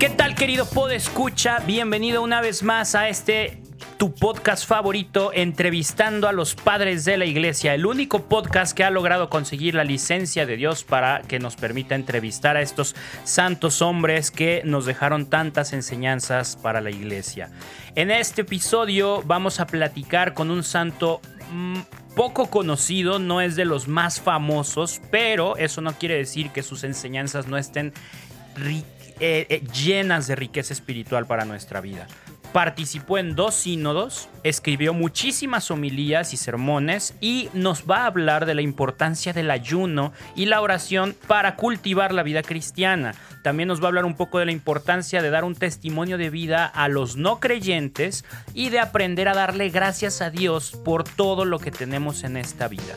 ¿Qué tal querido Escucha? Bienvenido una vez más a este tu podcast favorito entrevistando a los padres de la iglesia, el único podcast que ha logrado conseguir la licencia de Dios para que nos permita entrevistar a estos santos hombres que nos dejaron tantas enseñanzas para la iglesia. En este episodio vamos a platicar con un santo mm, poco conocido, no es de los más famosos, pero eso no quiere decir que sus enseñanzas no estén eh, eh, llenas de riqueza espiritual para nuestra vida. Participó en dos sínodos, escribió muchísimas homilías y sermones y nos va a hablar de la importancia del ayuno y la oración para cultivar la vida cristiana. También nos va a hablar un poco de la importancia de dar un testimonio de vida a los no creyentes y de aprender a darle gracias a Dios por todo lo que tenemos en esta vida.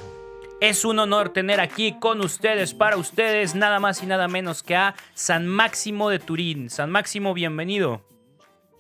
Es un honor tener aquí con ustedes, para ustedes, nada más y nada menos que a San Máximo de Turín. San Máximo, bienvenido.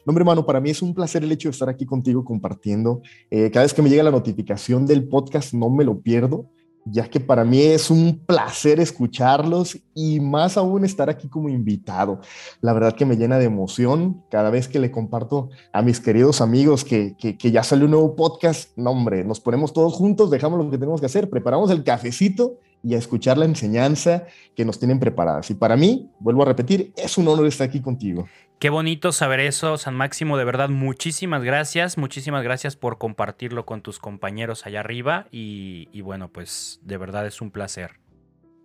hombre, hermano, para mí es un placer el hecho de estar aquí contigo compartiendo. Eh, cada vez que me llega la notificación del podcast, no me lo pierdo ya que para mí es un placer escucharlos y más aún estar aquí como invitado. La verdad que me llena de emoción cada vez que le comparto a mis queridos amigos que, que, ya sale un nuevo podcast. No, hombre, nos ponemos todos juntos, dejamos lo que tenemos que hacer, preparamos el cafecito y a escuchar la enseñanza que nos tienen preparadas. Y para mí, vuelvo a repetir, es un honor estar aquí contigo. Qué bonito saber eso, San Máximo. De verdad, muchísimas gracias. Muchísimas gracias por compartirlo con tus compañeros allá arriba. Y, bueno, pues de verdad es un placer.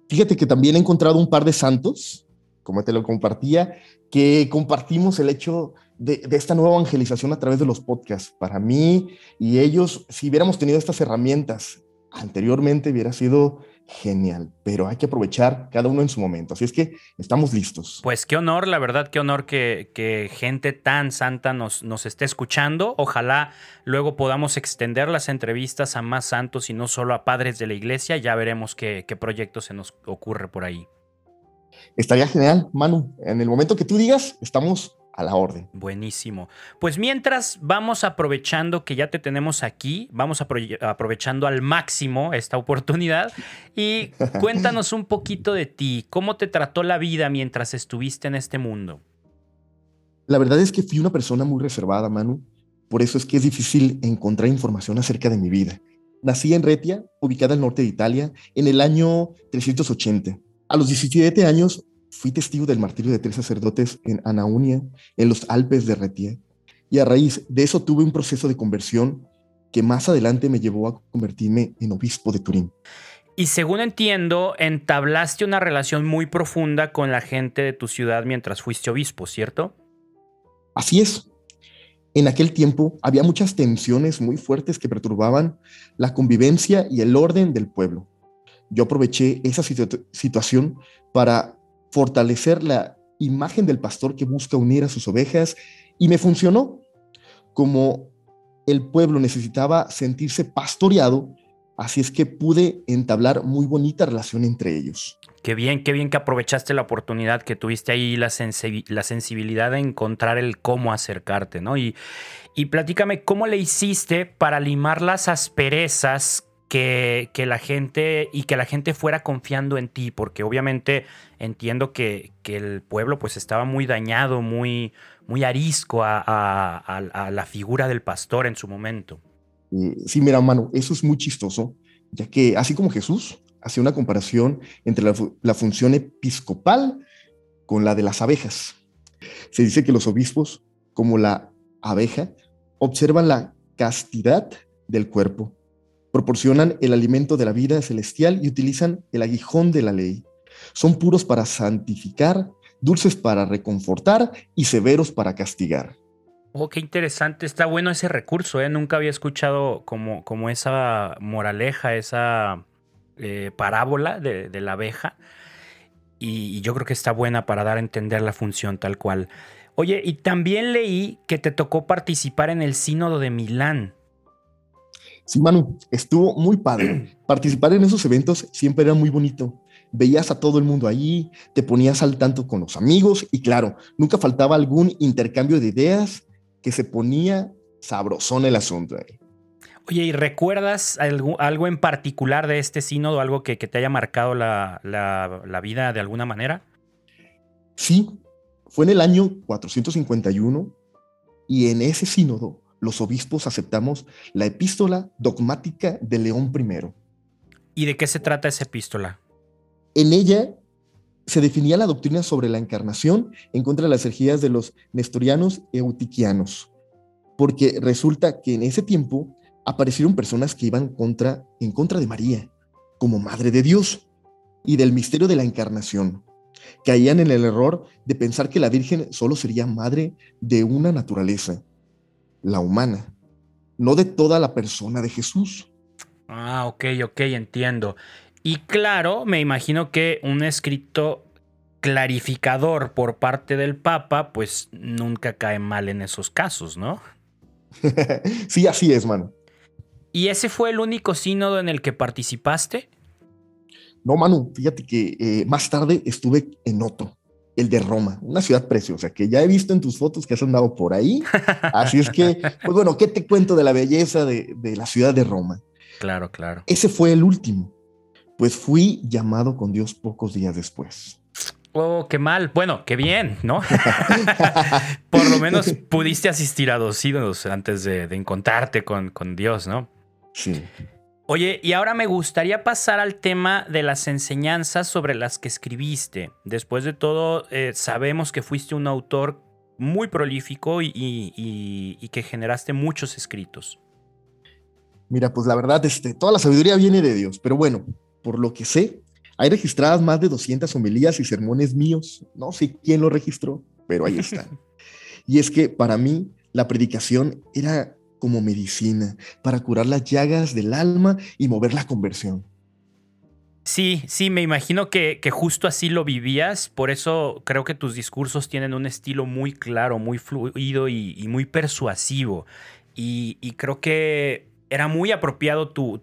Fíjate que también he encontrado un par de santos, como te lo compartía, que compartimos el hecho de, esta nueva evangelización a través de los podcasts. Para mí y ellos, si hubiéramos tenido estas herramientas anteriormente, hubiera sido genial, pero hay que aprovechar cada uno en su momento. Así es que estamos listos. Pues qué honor, la verdad, qué honor que, que gente tan santa nos, nos esté escuchando. Ojalá luego podamos extender las entrevistas a más santos y no solo a padres de la iglesia. Ya veremos qué, qué proyecto se nos ocurre por ahí. Estaría genial, Manu. En el momento que tú digas, estamos a la orden. Buenísimo. Pues mientras vamos aprovechando que ya te tenemos aquí, vamos aprovechando al máximo esta oportunidad y cuéntanos un poquito de ti, cómo te trató la vida mientras estuviste en este mundo. La verdad es que fui una persona muy reservada, Manu. Por eso es que es difícil encontrar información acerca de mi vida. Nací en Retia, ubicada al norte de Italia, en el año 380. A los 17 años Fui testigo del martirio de tres sacerdotes en Anaunia, en los Alpes de Retier, y a raíz de eso tuve un proceso de conversión que más adelante me llevó a convertirme en obispo de Turín. Y según entiendo, entablaste una relación muy profunda con la gente de tu ciudad mientras fuiste obispo, ¿cierto? Así es. En aquel tiempo había muchas tensiones muy fuertes que perturbaban la convivencia y el orden del pueblo. Yo aproveché esa situación para fortalecer la imagen del pastor que busca unir a sus ovejas y me funcionó. Como el pueblo necesitaba sentirse pastoreado, así es que pude entablar muy bonita relación entre ellos. Qué bien, qué bien que aprovechaste la oportunidad que tuviste ahí, la, la sensibilidad de encontrar el cómo acercarte, ¿no? Y, y platícame, ¿cómo le hiciste para limar las asperezas que, la gente y que la gente fuera confiando en ti, porque obviamente entiendo que, el pueblo pues estaba muy dañado, muy, muy arisco a, la figura del pastor en su momento. Sí, mira, mano, eso es muy chistoso, ya que así como Jesús hacía una comparación entre la, la función episcopal con la de las abejas. Se dice que los obispos, como la abeja, observan la castidad del cuerpo proporcionan el alimento de la vida celestial y utilizan el aguijón de la ley. Son puros para santificar, dulces para reconfortar y severos para castigar. Oh, qué interesante. Está bueno ese recurso, ¿eh? Nunca había escuchado como, como esa moraleja, esa eh, parábola de, la abeja. y, yo creo que está buena para dar a entender la función tal cual. Oye, y también leí que te tocó participar en el Sínodo de Milán. Sí, Manu, estuvo muy padre. Participar en esos eventos siempre era muy bonito. Veías a todo el mundo allí, te ponías al tanto con los amigos y claro, nunca faltaba algún intercambio de ideas que se ponía sabrosón el asunto. Oye, ¿y recuerdas algo, algo, en particular de este sínodo, algo que, te haya marcado la, la vida de alguna manera? Sí, fue en el año 451 y en ese sínodo los obispos aceptamos la epístola dogmática de León I. ¿Y de qué se trata esa epístola? En ella se definía la doctrina sobre la encarnación en contra de las herejías de los nestorianos eutiquianos, porque resulta que en ese tiempo aparecieron personas que iban contra, en contra de María, como Madre de Dios, y del misterio de la encarnación. Caían en el error de pensar que la Virgen solo sería madre de una naturaleza, la humana, no de toda la persona de Jesús. Ah, ok, ok, entiendo. Y claro, me imagino que un escrito clarificador por parte del Papa, pues nunca cae mal en esos casos, ¿no? sí, así es, mano. ¿Y ese fue el único sínodo en el que participaste? No, Manu, fíjate que eh, más tarde estuve en otro, el de Roma, una ciudad preciosa que ya he visto en tus fotos que has andado por ahí. Así es que, pues bueno, ¿qué te cuento de la belleza de, de la ciudad de Roma? Claro, claro. Ese fue el último, pues fui llamado con Dios pocos días después. Oh, qué mal. Bueno, qué bien, ¿no? Por lo menos pudiste asistir a dos ídolos antes de, encontrarte con, con Dios, ¿no? Sí. Oye, y ahora me gustaría pasar al tema de las enseñanzas sobre las que escribiste. Después de todo, eh, sabemos que fuiste un autor muy prolífico y, que generaste muchos escritos. Mira, pues la verdad, este, toda la sabiduría viene de Dios, pero bueno, por lo que sé, hay registradas más de 200 homilías y sermones míos. No sé quién lo registró, pero ahí están. y es que para mí la predicación era como medicina para curar las llagas del alma y mover la conversión. Sí, sí, me imagino que, justo así lo vivías, por eso creo que tus discursos tienen un estilo muy claro, muy fluido y, muy persuasivo. Y, creo que era muy apropiado tu,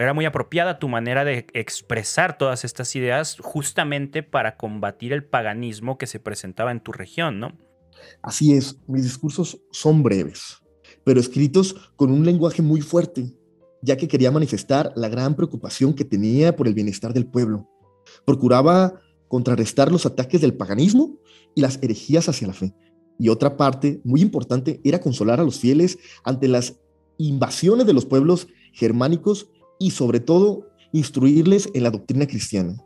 era muy apropiada tu manera de expresar todas estas ideas justamente para combatir el paganismo que se presentaba en tu región, ¿no? Así es, mis discursos son breves, pero escritos con un lenguaje muy fuerte, ya que quería manifestar la gran preocupación que tenía por el bienestar del pueblo. Procuraba contrarrestar los ataques del paganismo y las herejías hacia la fe. Y otra parte muy importante era consolar a los fieles ante las invasiones de los pueblos germánicos y sobre todo instruirles en la doctrina cristiana.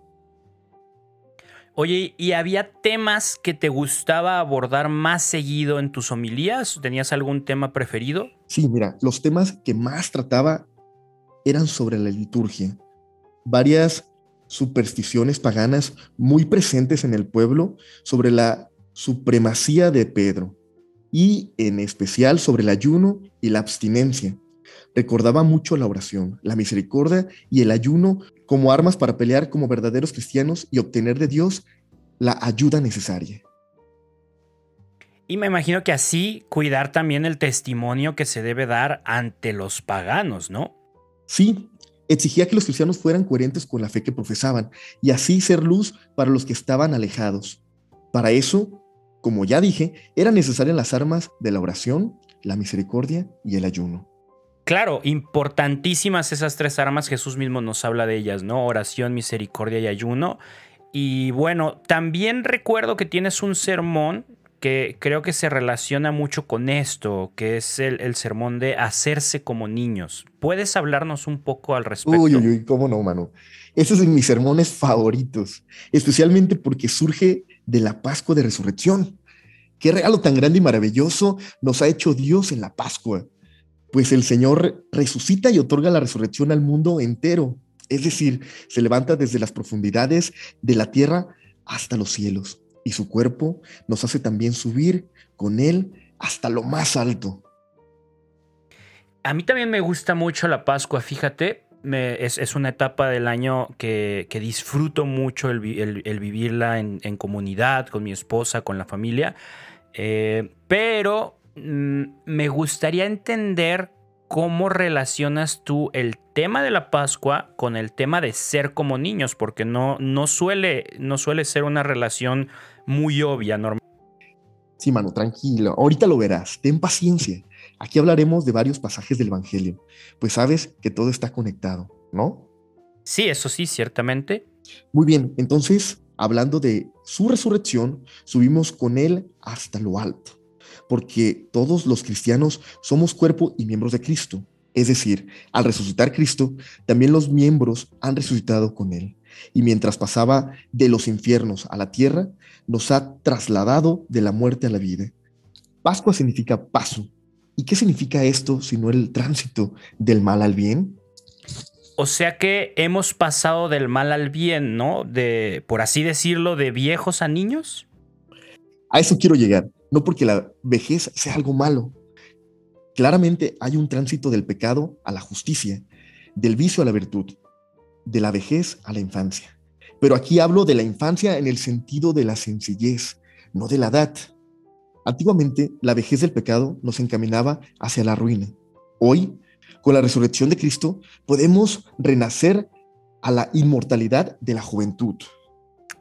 Oye, ¿y había temas que te gustaba abordar más seguido en tus homilías? ¿Tenías algún tema preferido? Sí, mira, los temas que más trataba eran sobre la liturgia. Varias supersticiones paganas muy presentes en el pueblo sobre la supremacía de Pedro y en especial sobre el ayuno y la abstinencia. Recordaba mucho la oración, la misericordia y el ayuno como armas para pelear como verdaderos cristianos y obtener de Dios la ayuda necesaria. Y me imagino que así cuidar también el testimonio que se debe dar ante los paganos, ¿no? Sí, exigía que los cristianos fueran coherentes con la fe que profesaban y así ser luz para los que estaban alejados. Para eso, como ya dije, eran necesarias las armas de la oración, la misericordia y el ayuno. Claro, importantísimas esas tres armas, Jesús mismo nos habla de ellas, ¿no? Oración, misericordia y ayuno. Y bueno, también recuerdo que tienes un sermón que creo que se relaciona mucho con esto, que es el, sermón de hacerse como niños. ¿Puedes hablarnos un poco al respecto? Uy, uy, uy, cómo no, mano. Ese es de mis sermones favoritos, especialmente porque surge de la Pascua de Resurrección. Qué regalo tan grande y maravilloso nos ha hecho Dios en la Pascua pues el Señor resucita y otorga la resurrección al mundo entero. Es decir, se levanta desde las profundidades de la tierra hasta los cielos y su cuerpo nos hace también subir con Él hasta lo más alto. A mí también me gusta mucho la Pascua, fíjate. es, una etapa del año que, disfruto mucho el, vivirla en, comunidad, con mi esposa, con la familia. Eh, pero me gustaría entender cómo relacionas tú el tema de la Pascua con el tema de ser como niños, porque no, no, suele, no suele ser una relación muy obvia normal. Sí, mano, tranquilo. Ahorita lo verás. Ten paciencia. Aquí hablaremos de varios pasajes del Evangelio, pues sabes que todo está conectado, ¿no? Sí, eso sí, ciertamente. Muy bien, entonces hablando de su resurrección, subimos con Él hasta lo alto, porque todos los cristianos somos cuerpo y miembros de Cristo. Es decir, al resucitar Cristo, también los miembros han resucitado con Él. Y mientras pasaba de los infiernos a la tierra, nos ha trasladado de la muerte a la vida. Pascua significa paso. ¿Y qué significa esto sino el tránsito del mal al bien? O sea que hemos pasado del mal al bien, ¿no? De, por así decirlo, de viejos a niños. A eso quiero llegar, no porque la vejez sea algo malo. Claramente hay un tránsito del pecado a la justicia, del vicio a la virtud, de la vejez a la infancia. Pero aquí hablo de la infancia en el sentido de la sencillez, no de la edad. Antiguamente, la vejez del pecado nos encaminaba hacia la ruina. Hoy, con la resurrección de Cristo podemos renacer a la inmortalidad de la juventud.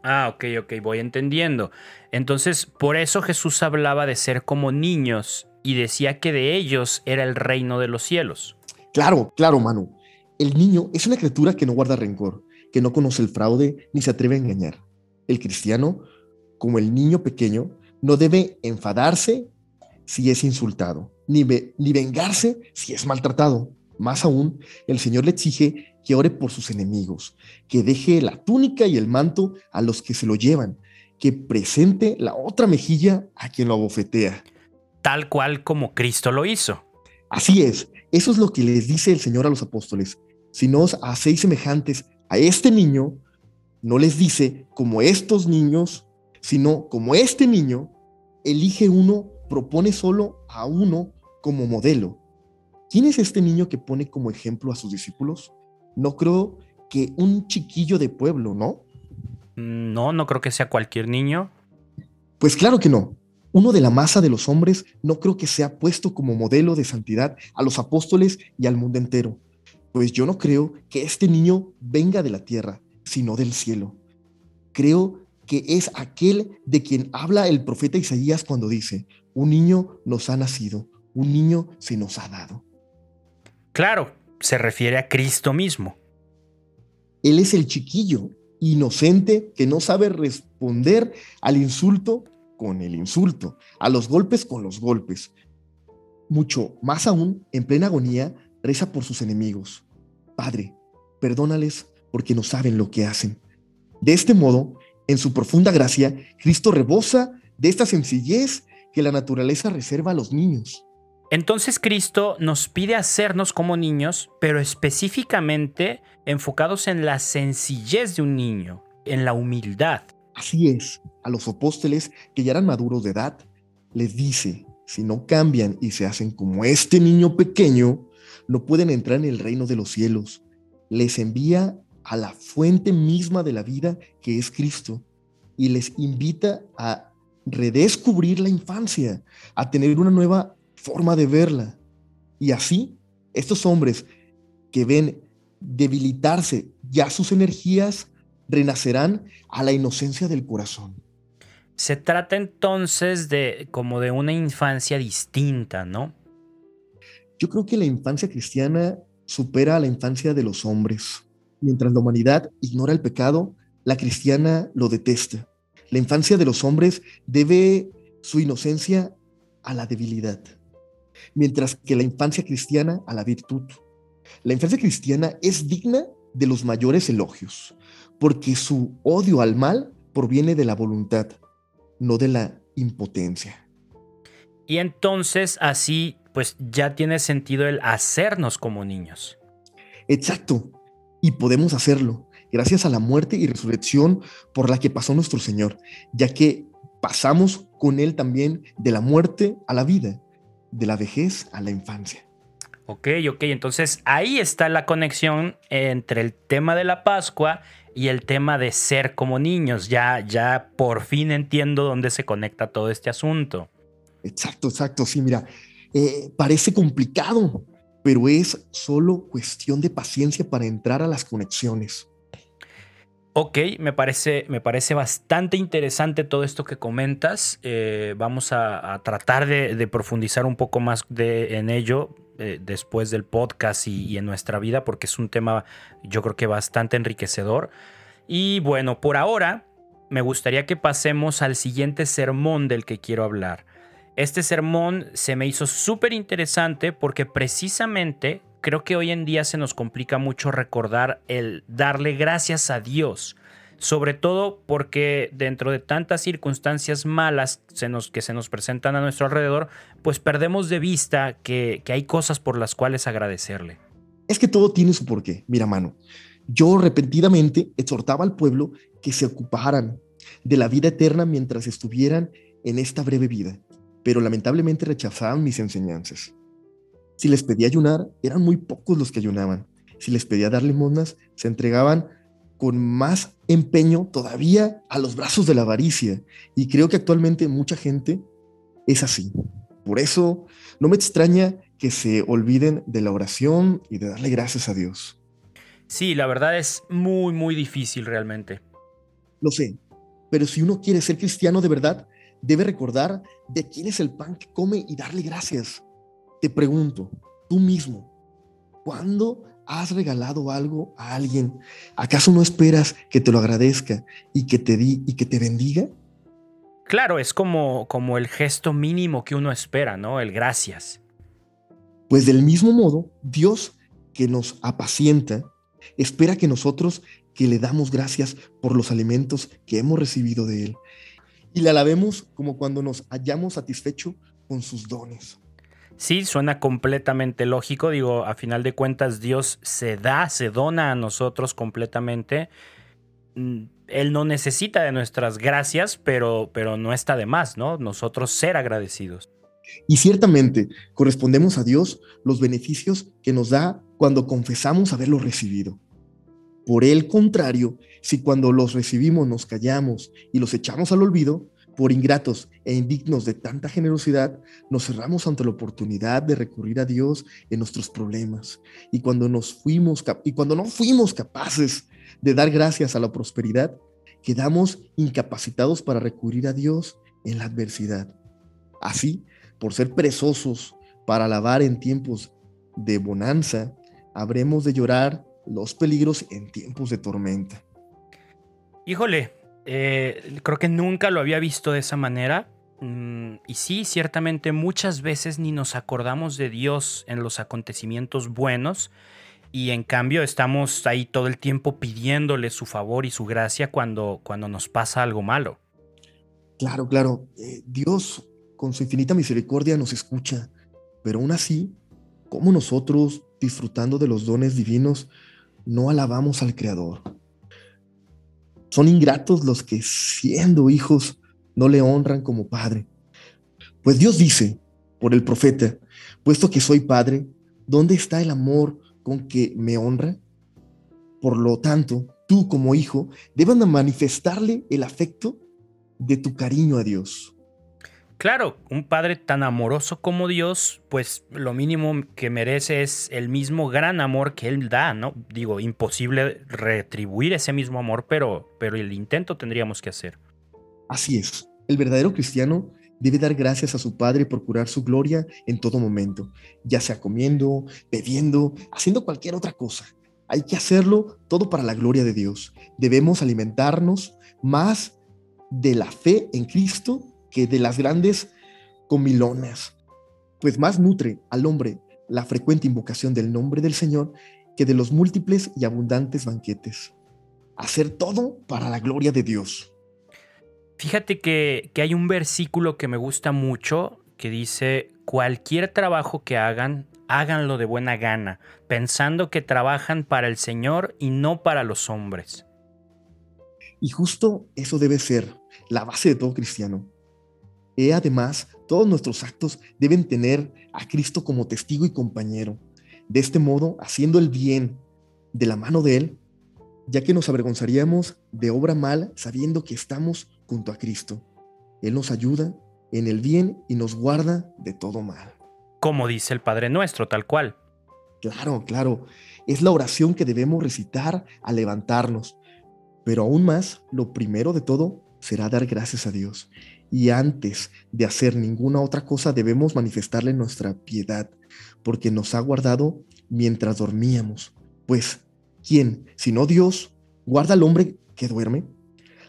Ah, ok, ok, voy entendiendo. Entonces, por eso Jesús hablaba de ser como niños y decía que de ellos era el reino de los cielos. Claro, claro, Manu. El niño es una criatura que no guarda rencor, que no conoce el fraude ni se atreve a engañar. El cristiano, como el niño pequeño, no debe enfadarse si es insultado, ni, ni vengarse si es maltratado. Más aún, el Señor le exige que ore por sus enemigos, que deje la túnica y el manto a los que se lo llevan, que presente la otra mejilla a quien lo abofetea. Tal cual como Cristo lo hizo. Así es, eso es lo que les dice el Señor a los apóstoles. Si no os hacéis semejantes a este niño, no les dice como estos niños, sino como este niño, elige uno propone solo a uno como modelo. ¿Quién es este niño que pone como ejemplo a sus discípulos? No creo que un chiquillo de pueblo, ¿no? No, no creo que sea cualquier niño. Pues claro que no. Uno de la masa de los hombres no creo que sea puesto como modelo de santidad a los apóstoles y al mundo entero. Pues yo no creo que este niño venga de la tierra, sino del cielo. Creo que es aquel de quien habla el profeta Isaías cuando dice, un niño nos ha nacido, un niño se nos ha dado. Claro, se refiere a Cristo mismo. Él es el chiquillo, inocente, que no sabe responder al insulto con el insulto, a los golpes con los golpes. Mucho más aún, en plena agonía, reza por sus enemigos. Padre, perdónales porque no saben lo que hacen. De este modo, en su profunda gracia, Cristo rebosa de esta sencillez que la naturaleza reserva a los niños. Entonces Cristo nos pide hacernos como niños, pero específicamente enfocados en la sencillez de un niño, en la humildad. Así es, a los apóstoles que ya eran maduros de edad, les dice, si no cambian y se hacen como este niño pequeño, no pueden entrar en el reino de los cielos. Les envía a la fuente misma de la vida que es Cristo y les invita a redescubrir la infancia, a tener una nueva forma de verla. Y así, estos hombres que ven debilitarse ya sus energías, renacerán a la inocencia del corazón. Se trata entonces de como de una infancia distinta, ¿no? Yo creo que la infancia cristiana supera a la infancia de los hombres. Mientras la humanidad ignora el pecado, la cristiana lo detesta. La infancia de los hombres debe su inocencia a la debilidad, mientras que la infancia cristiana a la virtud. La infancia cristiana es digna de los mayores elogios, porque su odio al mal proviene de la voluntad, no de la impotencia. Y entonces así pues ya tiene sentido el hacernos como niños. Exacto, y podemos hacerlo gracias a la muerte y resurrección por la que pasó nuestro Señor, ya que pasamos con Él también de la muerte a la vida, de la vejez a la infancia. Ok, ok, entonces ahí está la conexión entre el tema de la Pascua y el tema de ser como niños. Ya, ya por fin entiendo dónde se conecta todo este asunto. Exacto, exacto, sí, mira, eh, parece complicado, pero es solo cuestión de paciencia para entrar a las conexiones. Ok, me parece, me parece bastante interesante todo esto que comentas. Eh, vamos a, tratar de, profundizar un poco más en ello eh, después del podcast y, en nuestra vida, porque es un tema yo creo que bastante enriquecedor. Y bueno, por ahora me gustaría que pasemos al siguiente sermón del que quiero hablar. Este sermón se me hizo súper interesante porque precisamente creo que hoy en día se nos complica mucho recordar el darle gracias a Dios. Sobre todo porque dentro de tantas circunstancias malas que se nos presentan a nuestro alrededor, pues perdemos de vista que, que hay cosas por las cuales agradecerle. Es que todo tiene su porqué. Mira, mano, yo repentinamente exhortaba al pueblo que se ocuparan de la vida eterna mientras estuvieran en esta breve vida, pero lamentablemente rechazaban mis enseñanzas. Si les pedía ayunar, eran muy pocos los que ayunaban. Si les pedía dar limonas, se entregaban con más empeño todavía a los brazos de la avaricia. Y creo que actualmente mucha gente es así. Por eso no me extraña que se olviden de la oración y de darle gracias a Dios. Sí, la verdad es muy, muy difícil realmente. Lo sé, pero si uno quiere ser cristiano de verdad, debe recordar de quién es el pan que come y darle gracias. Te pregunto, tú mismo, ¿cuándo has regalado algo a alguien? ¿Acaso no esperas que te lo agradezca y que te di y que te bendiga? Claro, es como, como el gesto mínimo que uno espera, ¿no? El gracias. Pues del mismo modo, Dios que nos apacienta, espera que nosotros que le damos gracias por los alimentos que hemos recibido de Él y le alabemos como cuando nos hayamos satisfecho con sus dones. Sí, suena completamente lógico. Digo, a final de cuentas, Dios se da, se dona a nosotros completamente. Mm, Él no necesita de nuestras gracias, pero, pero no está de más, ¿no? Nosotros ser agradecidos. Y ciertamente correspondemos a Dios los beneficios que nos da cuando confesamos haberlo recibido. Por el contrario, si cuando los recibimos nos callamos y los echamos al olvido, por ingratos e indignos de tanta generosidad, nos cerramos ante la oportunidad de recurrir a Dios en nuestros problemas. Y cuando no fuimos capaces de dar gracias a la prosperidad, quedamos incapacitados para recurrir a Dios en la adversidad. Así, por ser perezosos para alabar en tiempos de bonanza, habremos de llorar los peligros en tiempos de tormenta. Híjole, eh, creo que nunca lo había visto de esa manera. Mm, y sí, ciertamente muchas veces ni nos acordamos de Dios en los acontecimientos buenos y en cambio estamos ahí todo el tiempo pidiéndole su favor y su gracia cuando, cuando nos pasa algo malo. Claro, claro. Eh, Dios con su infinita misericordia nos escucha, pero aún así, como nosotros, disfrutando de los dones divinos, no alabamos al Creador. Son ingratos los que siendo hijos no le honran como padre. Pues Dios dice por el profeta, puesto que soy padre, ¿dónde está el amor con que me honra? Por lo tanto, tú como hijo debes manifestarle el afecto de tu cariño a Dios. Claro, un padre tan amoroso como Dios, pues lo mínimo que merece es el mismo gran amor que Él da, ¿no? Digo, imposible retribuir ese mismo amor, pero, pero el intento tendríamos que hacer. Así es, el verdadero cristiano debe dar gracias a su Padre por curar su gloria en todo momento, ya sea comiendo, bebiendo, haciendo cualquier otra cosa. Hay que hacerlo todo para la gloria de Dios. Debemos alimentarnos más de la fe en Cristo que de las grandes comilonas, pues más nutre al hombre la frecuente invocación del nombre del Señor que de los múltiples y abundantes banquetes. Hacer todo para la gloria de Dios. Fíjate que, que hay un versículo que me gusta mucho que dice, cualquier trabajo que hagan, háganlo de buena gana, pensando que trabajan para el Señor y no para los hombres. Y justo eso debe ser la base de todo cristiano. Y además, todos nuestros actos deben tener a Cristo como testigo y compañero. De este modo, haciendo el bien de la mano de Él, ya que nos avergonzaríamos de obra mal sabiendo que estamos junto a Cristo. Él nos ayuda en el bien y nos guarda de todo mal. Como dice el Padre Nuestro, tal cual. Claro, claro. Es la oración que debemos recitar al levantarnos. Pero aún más, lo primero de todo será dar gracias a Dios y antes de hacer ninguna otra cosa debemos manifestarle nuestra piedad, porque nos ha guardado mientras dormíamos. Pues, ¿quién, si no Dios, guarda al hombre que duerme?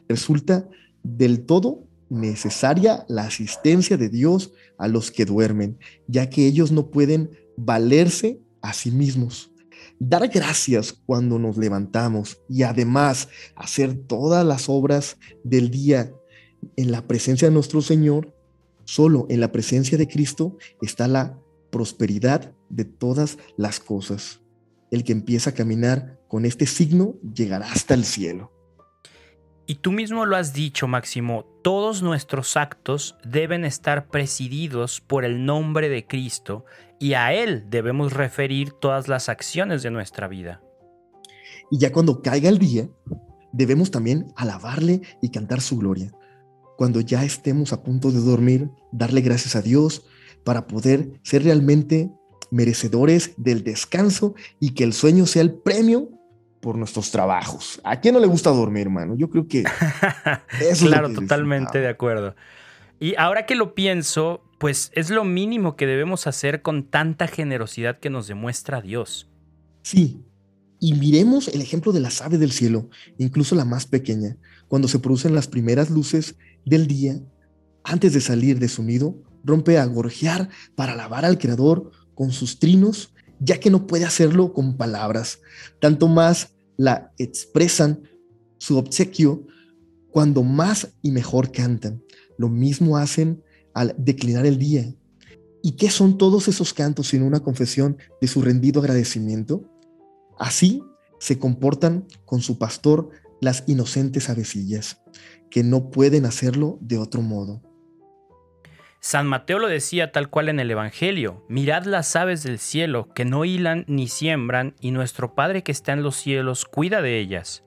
resulta del todo necesaria la asistencia de Dios a los que duermen, ya que ellos no pueden valerse a sí mismos. Dar gracias cuando nos levantamos y además hacer todas las obras del día en la presencia de nuestro Señor, solo en la presencia de Cristo está la prosperidad de todas las cosas. El que empieza a caminar con este signo llegará hasta el cielo. Y tú mismo lo has dicho, Máximo, todos nuestros actos deben estar presididos por el nombre de Cristo y a Él debemos referir todas las acciones de nuestra vida. Y ya cuando caiga el día, debemos también alabarle y cantar su gloria. Cuando ya estemos a punto de dormir, darle gracias a Dios para poder ser realmente merecedores del descanso y que el sueño sea el premio por nuestros trabajos. ¿A quién no le gusta dormir, hermano? Yo creo que... Eso claro, totalmente de acuerdo. Y ahora que lo pienso, pues es lo mínimo que debemos hacer con tanta generosidad que nos demuestra Dios. Sí, y miremos el ejemplo de las aves del cielo, incluso la más pequeña, cuando se producen las primeras luces del día, antes de salir de su nido, rompe a gorjear para alabar al Creador con sus trinos ya que no puede hacerlo con palabras, tanto más la expresan su obsequio cuando más y mejor cantan. Lo mismo hacen al declinar el día. ¿Y qué son todos esos cantos sino una confesión de su rendido agradecimiento? Así se comportan con su pastor las inocentes avecillas, que no pueden hacerlo de otro modo. San Mateo lo decía tal cual en el Evangelio, mirad las aves del cielo, que no hilan ni siembran, y nuestro Padre que está en los cielos cuida de ellas.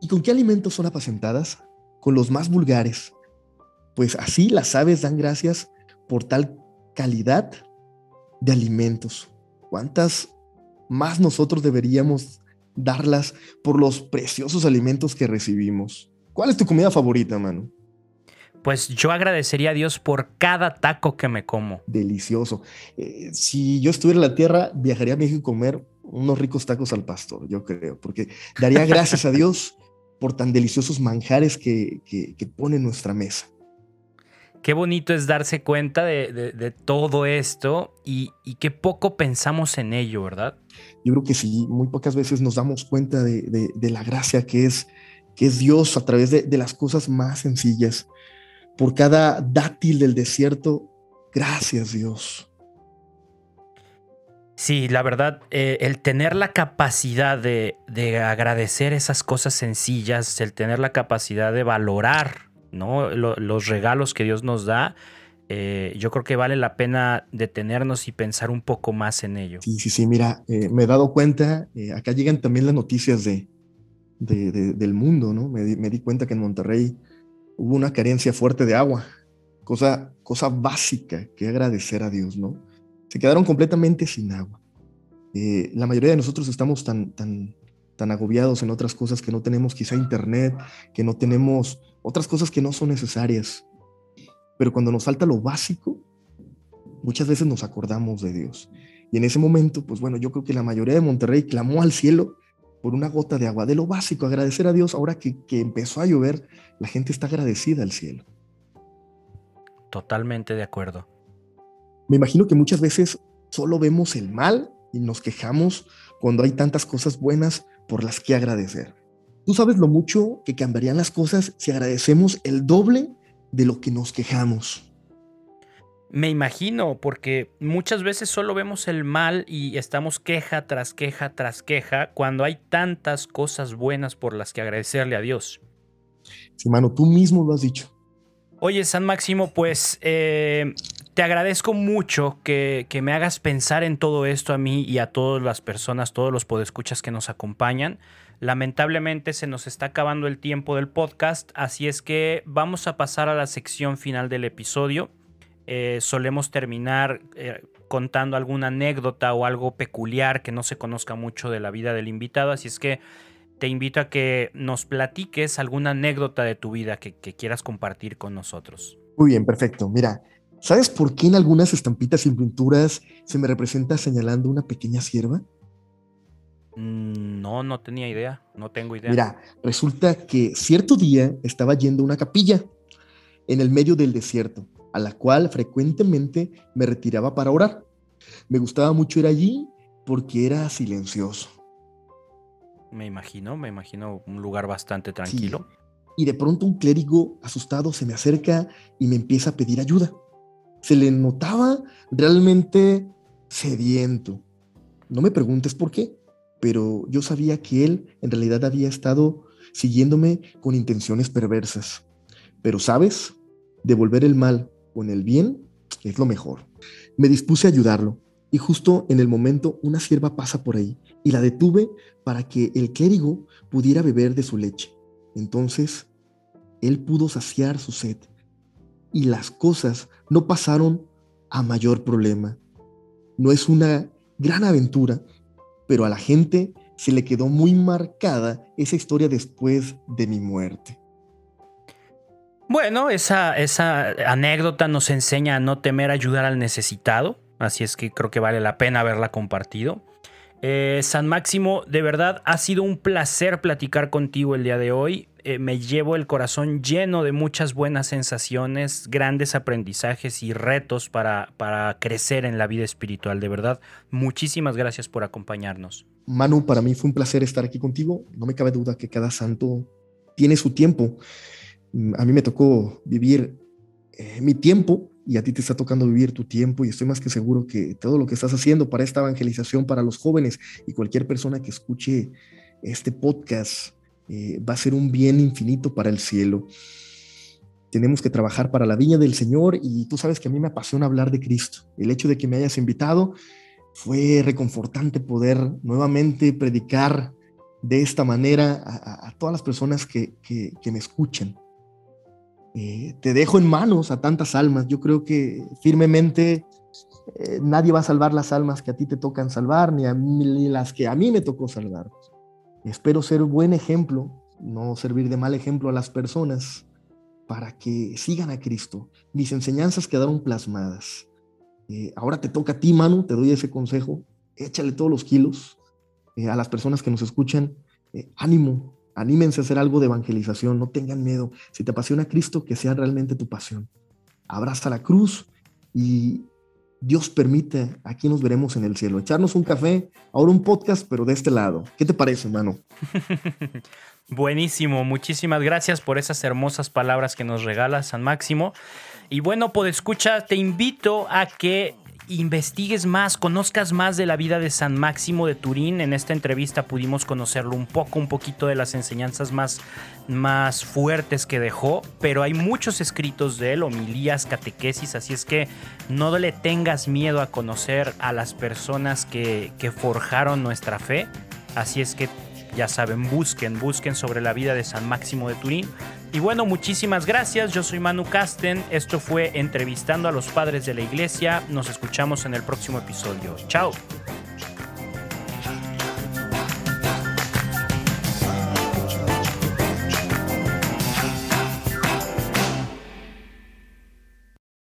¿Y con qué alimentos son apacentadas? Con los más vulgares. Pues así las aves dan gracias por tal calidad de alimentos. ¿Cuántas más nosotros deberíamos darlas por los preciosos alimentos que recibimos? ¿Cuál es tu comida favorita, mano? pues yo agradecería a Dios por cada taco que me como. Delicioso. Eh, si yo estuviera en la tierra, viajaría a México a comer unos ricos tacos al pastor, yo creo, porque daría gracias a Dios por tan deliciosos manjares que, pone en nuestra mesa. Qué bonito es darse cuenta de, todo esto y, qué poco pensamos en ello, ¿verdad? Yo creo que sí, muy pocas veces nos damos cuenta de, la gracia que es, que es Dios a través de, las cosas más sencillas por cada dátil del desierto. Gracias Dios. Sí, la verdad, eh, el tener la capacidad de, agradecer esas cosas sencillas, el tener la capacidad de valorar ¿no? los regalos que Dios nos da, eh, yo creo que vale la pena detenernos y pensar un poco más en ello. Sí, sí, sí, mira, eh, me he dado cuenta, acá llegan también las noticias de, del mundo, ¿no? Me, me, di cuenta que en Monterrey hubo una carencia fuerte de agua, cosa, cosa básica que agradecer a Dios, ¿no? Se quedaron completamente sin agua. Eh, la mayoría de nosotros estamos tan, tan, tan agobiados en otras cosas que no tenemos quizá internet, que no tenemos otras cosas que no son necesarias. Pero cuando nos falta lo básico, muchas veces nos acordamos de Dios. Y en ese momento, pues bueno, yo creo que la mayoría de Monterrey clamó al cielo por una gota de agua, de lo básico, agradecer a Dios. Ahora que, que empezó a llover, la gente está agradecida al cielo. Totalmente de acuerdo. Me imagino que muchas veces solo vemos el mal y nos quejamos cuando hay tantas cosas buenas por las que agradecer. Tú sabes lo mucho que cambiarían las cosas si agradecemos el doble de lo que nos quejamos. Me imagino, porque muchas veces solo vemos el mal y estamos queja tras queja tras queja cuando hay tantas cosas buenas por las que agradecerle a Dios. Sí, mano, tú mismo lo has dicho. Oye, San Máximo, pues eh, te agradezco mucho que, que, me hagas pensar en todo esto a mí y a todas las personas, todos los podescuchas que nos acompañan. Lamentablemente se nos está acabando el tiempo del podcast, así es que vamos a pasar a la sección final del episodio. Eh, solemos terminar eh, contando alguna anécdota o algo peculiar que no se conozca mucho de la vida del invitado, así es que te invito a que nos platiques alguna anécdota de tu vida que, quieras compartir con nosotros. Muy bien, perfecto. Mira, ¿sabes por qué en algunas estampitas y pinturas se me representa señalando una pequeña sierva? Mm, no, no tenía idea, no tengo idea. Mira, resulta que cierto día estaba yendo a una capilla en el medio del desierto, a la cual frecuentemente me retiraba para orar. Me gustaba mucho ir allí porque era silencioso. Me imagino, me imagino un lugar bastante tranquilo. Y de pronto un clérigo asustado se me acerca y me empieza a pedir ayuda. Se le notaba realmente sediento. No me preguntes por qué, pero yo sabía que él en realidad había estado siguiéndome con intenciones perversas. Pero sabes, devolver el mal con el bien es lo mejor. Me dispuse a ayudarlo y justo en el momento una sierva pasa por ahí y la detuve para que el clérigo pudiera beber de su leche. Entonces, él pudo saciar su sed y las cosas no pasaron a mayor problema. No es una gran aventura, pero a la gente se le quedó muy marcada esa historia después de mi muerte. Bueno, esa, esa anécdota nos enseña a no temer ayudar al necesitado, así es que creo que vale la pena haberla compartido. Eh, San Máximo, de verdad ha sido un placer platicar contigo el día de hoy. Eh, me llevo el corazón lleno de muchas buenas sensaciones, grandes aprendizajes y retos para, para crecer en la vida espiritual. De verdad, muchísimas gracias por acompañarnos. Manu, para mí fue un placer estar aquí contigo. No me cabe duda que cada santo tiene su tiempo. Mm, a mí me tocó vivir eh, mi tiempo y a ti te está tocando vivir tu tiempo y estoy más que seguro que todo lo que estás haciendo para esta evangelización para los jóvenes y cualquier persona que escuche este podcast eh, va a ser un bien infinito para el cielo. Tenemos que trabajar para la viña del Señor y tú sabes que a mí me apasiona hablar de Cristo. El hecho de que me hayas invitado fue reconfortante poder nuevamente predicar de esta manera a, todas las personas que, que me escuchan. Eh, te dejo en manos a tantas almas. Yo creo que firmemente eh, nadie va a salvar las almas que a ti te tocan salvar, ni, a las que a mí me tocó salvar. Espero ser buen ejemplo, no servir de mal ejemplo a las personas para que sigan a Cristo. Mis enseñanzas quedaron plasmadas. Eh, ahora te toca a ti, Manu, te doy ese consejo. Échale todos los kilos a las personas que nos escuchan. ánimo, Anímense a hacer algo de evangelización, no tengan miedo. Si te apasiona Cristo, que sea realmente tu pasión. Abraza la cruz y Dios permite, aquí nos veremos en el cielo. Echarnos un café, ahora un podcast, pero de este lado. ¿Qué te parece, hermano? Buenísimo, muchísimas gracias por esas hermosas palabras que nos regala San Máximo. Y bueno, por escucha, te invito a que investigues más, conozcas más de la vida de San Máximo de Turín. En esta entrevista pudimos conocerlo un poco, un poquito de las enseñanzas más, más fuertes que dejó, pero hay muchos escritos de él, homilías, catequesis, así es que no le tengas miedo a conocer a las personas que, que forjaron nuestra fe. Así es que ya saben, busquen, busquen sobre la vida de San Máximo de Turín. Y bueno, muchísimas gracias. Yo soy Manu Casten. Esto fue Entrevistando a los Padres de la Iglesia. Nos escuchamos en el próximo episodio. Chao.